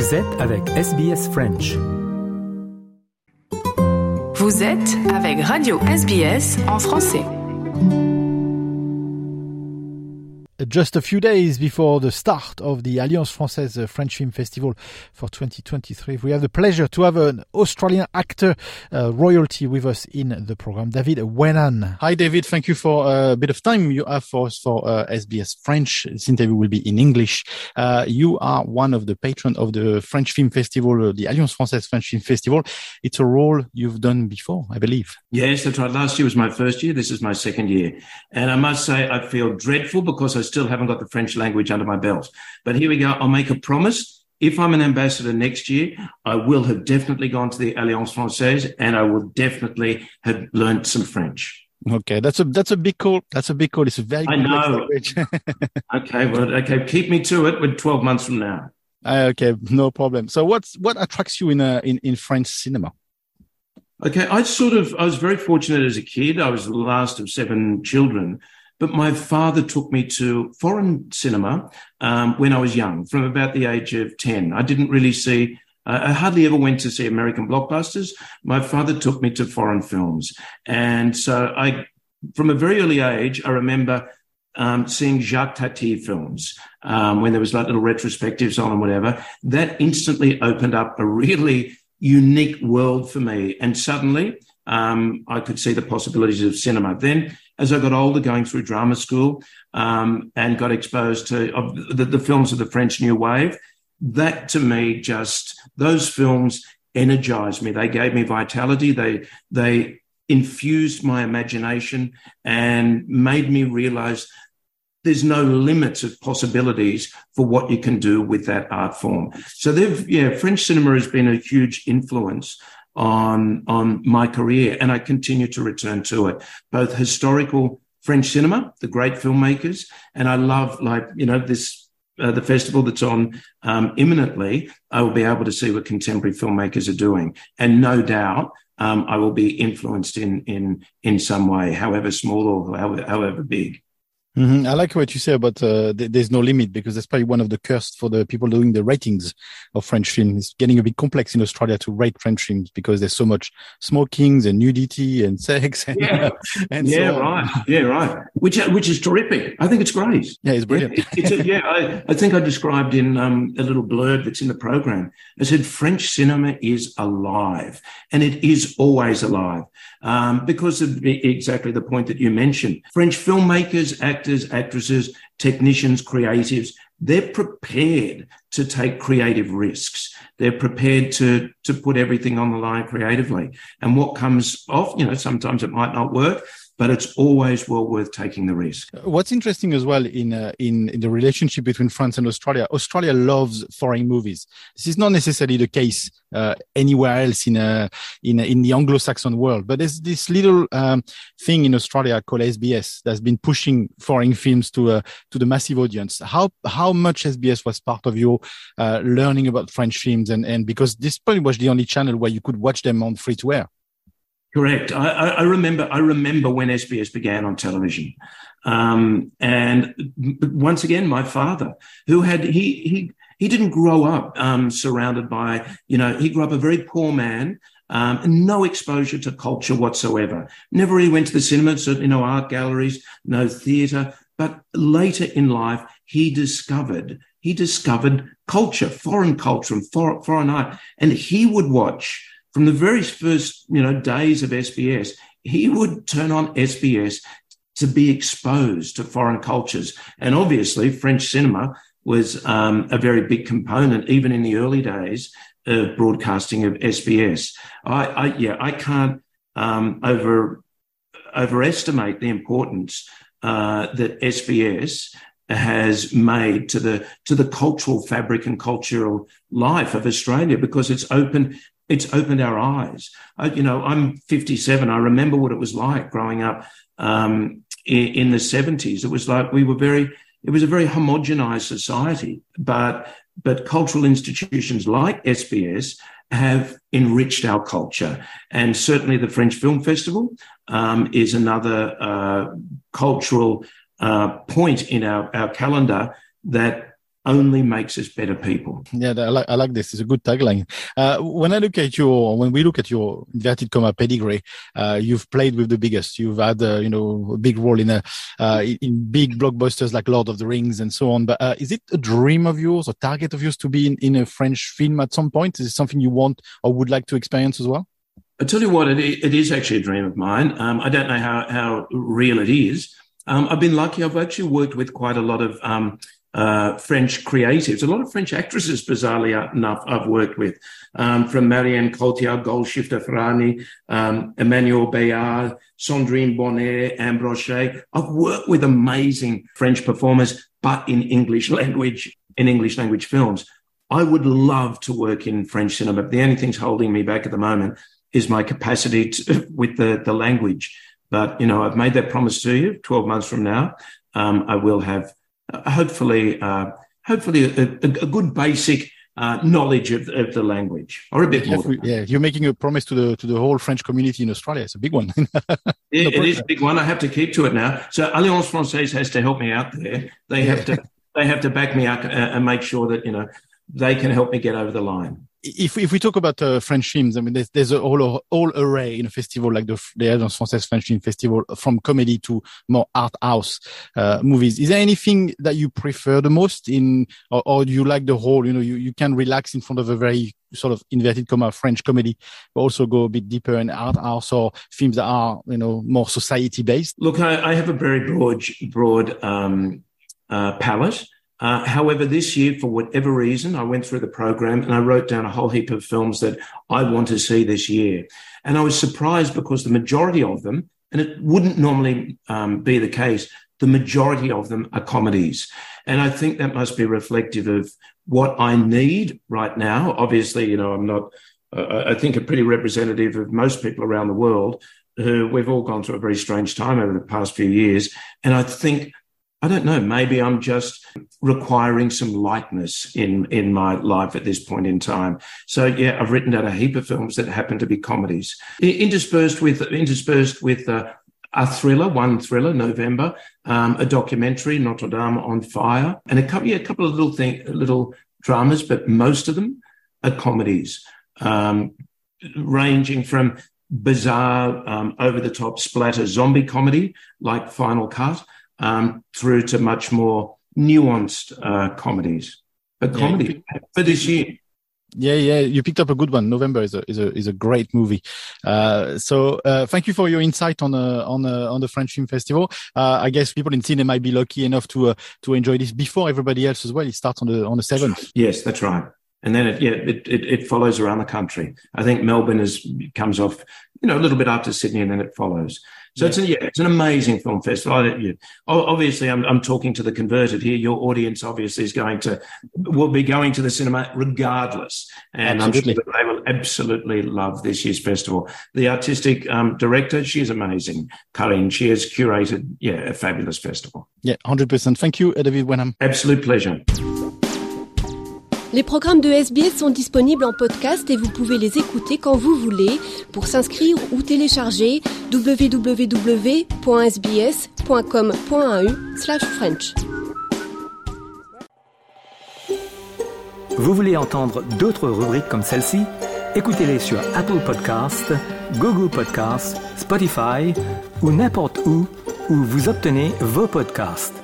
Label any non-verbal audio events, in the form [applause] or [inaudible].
Vous êtes avec SBS French. Vous êtes avec Radio SBS en français. Just a few days before the start of the Alliance Française French Film Festival for 2023. We have the pleasure to have an Australian actor uh, royalty with us in the program, David Wenham. Hi, David. Thank you for uh, a bit of time you have for us for uh, SBS French. This interview will be in English. Uh, you are one of the patrons of the French Film Festival, uh, the Alliance Française French Film Festival. It's a role you've done before, I believe. Yes, that's right. Last year was my first year. This is my second year. And I must say, I feel dreadful because I still haven't got the French language under my belt. But here we go. I'll make a promise. If I'm an ambassador next year, I will have definitely gone to the Alliance Francaise and I will definitely have learned some French. Okay, that's a that's a big call. That's a big call. It's a very I know. [laughs] okay, well, okay, keep me to it. With 12 months from now. okay, no problem. So, what's what attracts you in uh, in in French cinema? Okay, I sort of I was very fortunate as a kid. I was the last of seven children. But my father took me to foreign cinema um, when I was young, from about the age of 10. I didn't really see, uh, I hardly ever went to see American blockbusters. My father took me to foreign films. And so I, from a very early age, I remember um, seeing Jacques Tati films um, when there was like little retrospectives on and whatever. That instantly opened up a really unique world for me. And suddenly um, I could see the possibilities of cinema. Then as I got older, going through drama school um, and got exposed to the, the films of the French New Wave, that to me just those films energized me. They gave me vitality. They they infused my imagination and made me realize there's no limits of possibilities for what you can do with that art form. So they've yeah, French cinema has been a huge influence on, on my career. And I continue to return to it, both historical French cinema, the great filmmakers, and I love like, you know, this, uh, the festival that's on um, imminently, I will be able to see what contemporary filmmakers are doing. And no doubt, um, I will be influenced in, in, in some way, however small or however, however big. Mm-hmm. I like what you say about uh, th- there's no limit because that's probably one of the curses for the people doing the ratings of French films. It's getting a bit complex in Australia to rate French films because there's so much smokings and nudity and sex. And, yeah, uh, [laughs] and yeah, so right, yeah, right. Which which is terrific. I think it's great. Yeah, it's brilliant. It, it's a, yeah, I, I think I described in um, a little blurb that's in the program. I said French cinema is alive, and it is always alive um, because of exactly the point that you mentioned. French filmmakers, actors, actresses, technicians, creatives, they're prepared to take creative risks. They're prepared to, to put everything on the line creatively. And what comes off, you know, sometimes it might not work, but it's always well worth taking the risk. What's interesting as well in, uh, in in the relationship between France and Australia, Australia loves foreign movies. This is not necessarily the case uh, anywhere else in uh, in in the Anglo-Saxon world, but there's this little um, thing in Australia called SBS that's been pushing foreign films to uh, to the massive audience. How how much SBS was part of your uh, learning about French films, and and because this probably was the only channel where you could watch them on free to air. Correct. I, I, remember. I remember when SBS began on television, um, and once again, my father, who had he he he didn't grow up um, surrounded by you know he grew up a very poor man, um, no exposure to culture whatsoever. Never really went to the cinema, certainly no art galleries, no theatre. But later in life, he discovered he discovered culture, foreign culture, and foreign art, and he would watch from the very first, you know, days of SBS, he would turn on SBS to be exposed to foreign cultures. And obviously, French cinema was um, a very big component, even in the early days of broadcasting of SBS. I, I yeah, I can't um, over overestimate the importance uh, that SBS has made to the to the cultural fabric and cultural life of Australia because it's opened it's opened our eyes. I, you know, I'm 57. I remember what it was like growing up um, in, in, the 70s. It was like we were very, it was a very homogenized society, but but cultural institutions like SBS have enriched our culture, and certainly the French Film Festival um, is another uh, cultural uh, point in our, our calendar that only makes us better people. Yeah, I like, I like this. It's a good tagline. Uh, when I look at your, when we look at your inverted comma pedigree, uh, you've played with the biggest. You've had, uh, you know, a big role in a, uh, in big blockbusters like Lord of the Rings and so on. But uh, is it a dream of yours or target of yours to be in, in a French film at some point? Is it something you want or would like to experience as well? I tell you what, it, it is actually a dream of mine. Um, I don't know how, how real it is. Um, I've been lucky. I've actually worked with quite a lot of um, uh, French creatives, a lot of French actresses, bizarrely enough, I've worked with, um, from Marion Cotillard, Golshifteh Farahani, um, Emmanuelle Béart, Sandrine Bonnaire, Brochet. I've worked with amazing French performers, but in English language, in English language films. I would love to work in French cinema. But the only thing's holding me back at the moment is my capacity to, [laughs] with the, the language. But, you know, I've made that promise to you 12 months from now. Um, I will have uh, hopefully, uh, hopefully a, a, a, good basic uh, knowledge of, of, the language, or a bit yeah, more. Yeah, you're making a promise to the to the whole French community in Australia. It's a big one. [laughs] it, it is a big one. I have to keep to it now. So Alliance Française has to help me out there. They have to they have to back me up and make sure that you know they can help me get over the line if if we talk about uh, French films, I mean, there's, there's a whole whole array in a festival like the the Alliance Française French Film Festival, from comedy to more art house uh, movies. Is there anything that you prefer the most in, or, or you like the whole? You know, you, you can relax in front of a very sort of inverted comma French comedy, but also go a bit deeper in art house or films that are you know more society based. Look, I, I have a very broad broad um, uh, palette. Uh, however, this year, for whatever reason, I went through the program and I wrote down a whole heap of films that I want to see this year. And I was surprised because the majority of them, and it wouldn't normally um, be the case, the majority of them are comedies. And I think that must be reflective of what I need right now. Obviously, you know, I'm not, uh, I think, a pretty representative of most people around the world who we've all gone through a very strange time over the past few years. And I think I don't know. Maybe I'm just requiring some lightness in in my life at this point in time. So yeah, I've written down a heap of films that happen to be comedies, interspersed with interspersed with uh, a thriller, one thriller, November, um, a documentary, Notre Dame on Fire, and a couple, yeah, a couple of little thing, little dramas, but most of them are comedies, um, ranging from bizarre, um, over the top splatter zombie comedy like Final Cut um, through to much more nuanced uh, comedies. But comedy yeah, for this year. Yeah, yeah, you picked up a good one. November is a is a is a great movie. Uh, so uh, thank you for your insight on uh, on uh, on the French Film Festival. Uh, I guess people in cinema might be lucky enough to uh, to enjoy this before everybody else as well. It starts on the on the seventh. Yes, that's right. And then it yeah it, it, it follows around the country. I think Melbourne is comes off you know a little bit after Sydney, and then it follows. So yeah. it's, a, yeah, it's an amazing film festival. I, yeah. Obviously, I'm, I'm talking to the converted here. Your audience obviously is going to, will be going to the cinema regardless. And absolutely. I'm sure they will absolutely love this year's festival. The artistic um, director, she is amazing. Karine, she has curated, yeah, a fabulous festival. Yeah, 100%. Thank you, David Wenham. Absolute pleasure. Les programmes de SBS sont disponibles en podcast et vous pouvez les écouter quand vous voulez. Pour s'inscrire ou télécharger, www.sbs.com.au/french. Vous voulez entendre d'autres rubriques comme celle-ci? Écoutez-les sur Apple Podcasts, Google Podcasts, Spotify ou n'importe où où vous obtenez vos podcasts.